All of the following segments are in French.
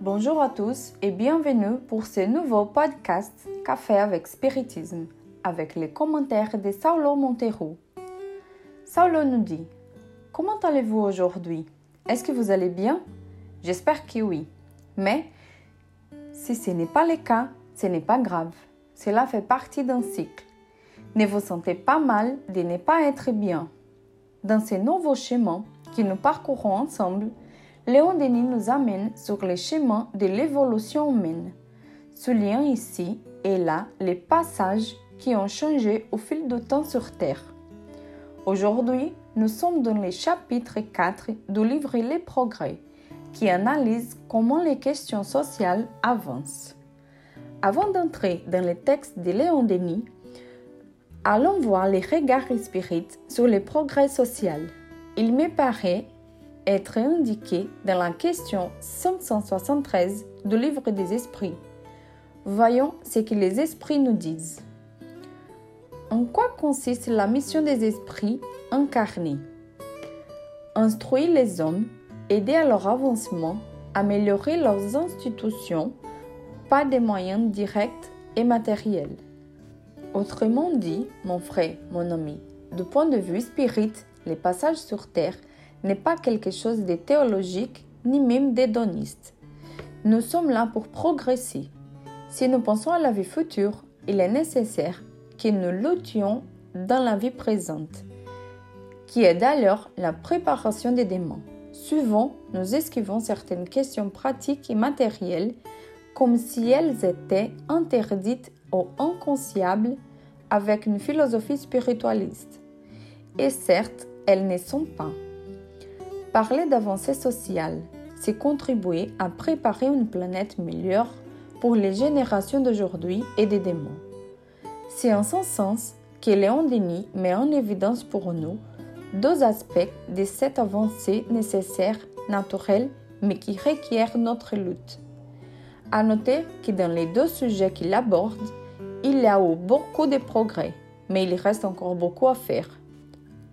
Bonjour à tous et bienvenue pour ce nouveau podcast Café avec Spiritisme avec les commentaires de Saulo Montero. Saulo nous dit Comment allez-vous aujourd'hui? Est-ce que vous allez bien? J'espère que oui. Mais si ce n'est pas le cas, ce n'est pas grave. Cela fait partie d'un cycle. Ne vous sentez pas mal de ne pas être bien. Dans ce nouveau schéma que nous parcourons ensemble, Léon Denis nous amène sur les chemins de l'évolution humaine, soulignant ici et là les passages qui ont changé au fil du temps sur Terre. Aujourd'hui, nous sommes dans le chapitre 4 du livre Les Progrès, qui analyse comment les questions sociales avancent. Avant d'entrer dans le texte de Léon Denis, allons voir les regards spirites sur les progrès sociaux. Il me paraît être indiqué dans la question 573 du livre des esprits. Voyons ce que les esprits nous disent. En quoi consiste la mission des esprits incarnés? Instruire les hommes, aider à leur avancement, améliorer leurs institutions, pas des moyens directs et matériels. Autrement dit, mon frère, mon ami, du point de vue spirit, les passages sur Terre n'est pas quelque chose de théologique ni même d'hédoniste. Nous sommes là pour progresser. Si nous pensons à la vie future, il est nécessaire que nous luttions dans la vie présente, qui est d'ailleurs la préparation des démons. Souvent, nous esquivons certaines questions pratiques et matérielles comme si elles étaient interdites ou inconsciables avec une philosophie spiritualiste. Et certes, elles ne sont pas. Parler d'avancée sociale, c'est contribuer à préparer une planète meilleure pour les générations d'aujourd'hui et des démons. C'est en ce sens que Léon Denis met en évidence pour nous deux aspects de cette avancée nécessaire, naturelle, mais qui requiert notre lutte. À noter que dans les deux sujets qu'il aborde, il y a eu beaucoup de progrès, mais il reste encore beaucoup à faire.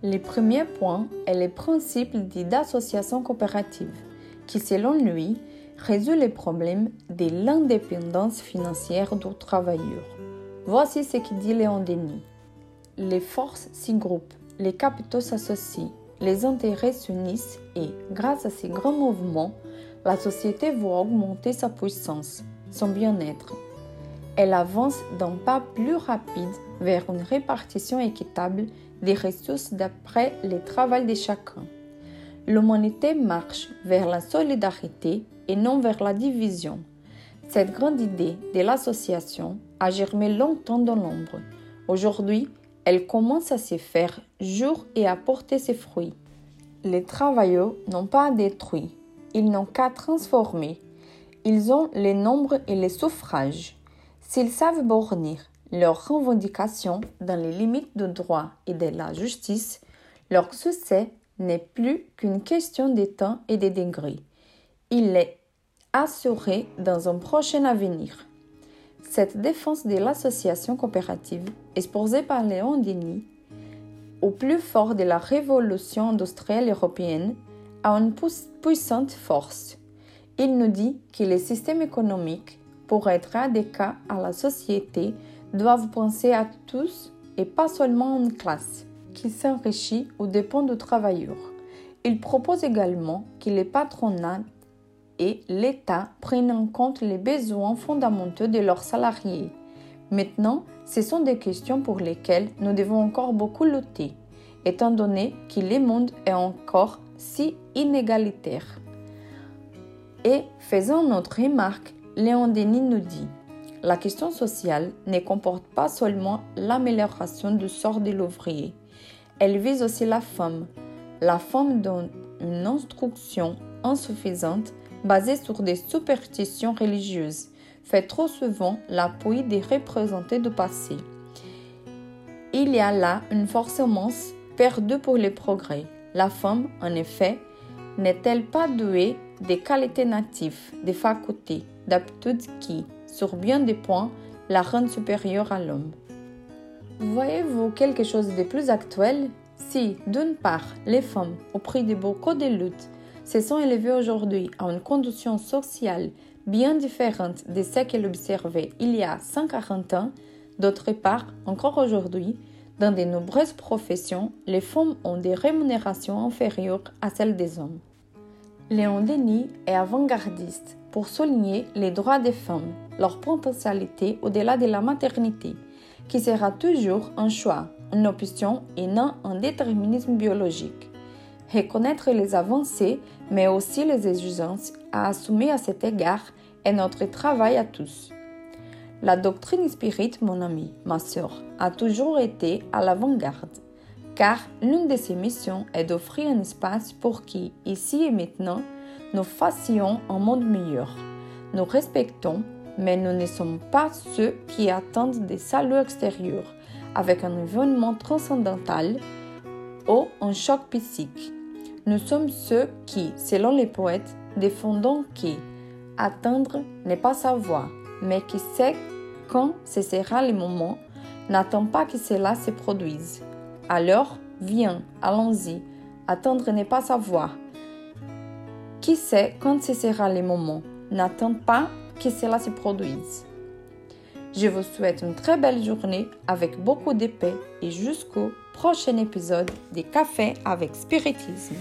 Le premier point est le principe dit d'association coopérative, qui selon lui résout les problèmes de l'indépendance financière du travailleur. Voici ce qu'il dit Léon Denis. Les forces s'y groupent, les capitaux s'associent, les intérêts s'unissent et, grâce à ces grands mouvements, la société voit augmenter sa puissance, son bien-être. Elle avance d'un pas plus rapide vers une répartition équitable des ressources d'après le travail de chacun. L'humanité marche vers la solidarité et non vers la division. Cette grande idée de l'association a germé longtemps dans l'ombre. Aujourd'hui, elle commence à se faire jour et à porter ses fruits. Les travailleurs n'ont pas à détruire, ils n'ont qu'à transformer. Ils ont les nombres et les suffrages. S'ils savent bornir leurs revendications dans les limites du droit et de la justice, leur succès n'est plus qu'une question de temps et de degrés. Il est assuré dans un prochain avenir. Cette défense de l'association coopérative, exposée par Léon Denis, au plus fort de la révolution industrielle européenne, a une puissante force. Il nous dit que le système économique, pour être adéquat à la société, doivent penser à tous et pas seulement une classe qui s'enrichit ou dépend du travailleur. Il propose également que les patronats et l'État prennent en compte les besoins fondamentaux de leurs salariés. Maintenant, ce sont des questions pour lesquelles nous devons encore beaucoup lutter, étant donné que le monde est encore si inégalitaire. Et faisant notre remarque, Léon Denis nous dit la question sociale ne comporte pas seulement l'amélioration du sort de l'ouvrier, elle vise aussi la femme. La femme donne une instruction insuffisante basée sur des superstitions religieuses fait trop souvent l'appui des représentés du passé. Il y a là une force immense perdue pour les progrès. La femme, en effet, n'est-elle pas douée des qualités natives, des facultés, d'aptitudes qui, sur bien des points, la rendent supérieure à l'homme. Voyez-vous quelque chose de plus actuel? Si, d'une part, les femmes, au prix de beaucoup de luttes, se sont élevées aujourd'hui à une condition sociale bien différente de ce qu'elle observait il y a 140 ans, d'autre part, encore aujourd'hui, dans de nombreuses professions, les femmes ont des rémunérations inférieures à celles des hommes. Léon Denis est avant-gardiste pour souligner les droits des femmes, leur potentialité au-delà de la maternité, qui sera toujours un choix, une option et non un déterminisme biologique. Reconnaître les avancées, mais aussi les exigences à assumer à cet égard est notre travail à tous. La doctrine spirit, mon ami, ma sœur, a toujours été à l'avant-garde, car l'une de ses missions est d'offrir un espace pour qui, ici et maintenant, nous fassions un monde meilleur. Nous respectons, mais nous ne sommes pas ceux qui attendent des saluts extérieurs avec un événement transcendantal ou un choc psychique. Nous sommes ceux qui, selon les poètes, défendons qui attendre n'est pas savoir, mais qui sait quand ce sera le moment, n'attend pas que cela se produise. Alors, viens, allons-y. Attendre n'est pas savoir. Qui sait quand ce sera le moment, n'attend pas que cela se produise. Je vous souhaite une très belle journée avec beaucoup de paix et jusqu'au prochain épisode des Cafés avec Spiritisme.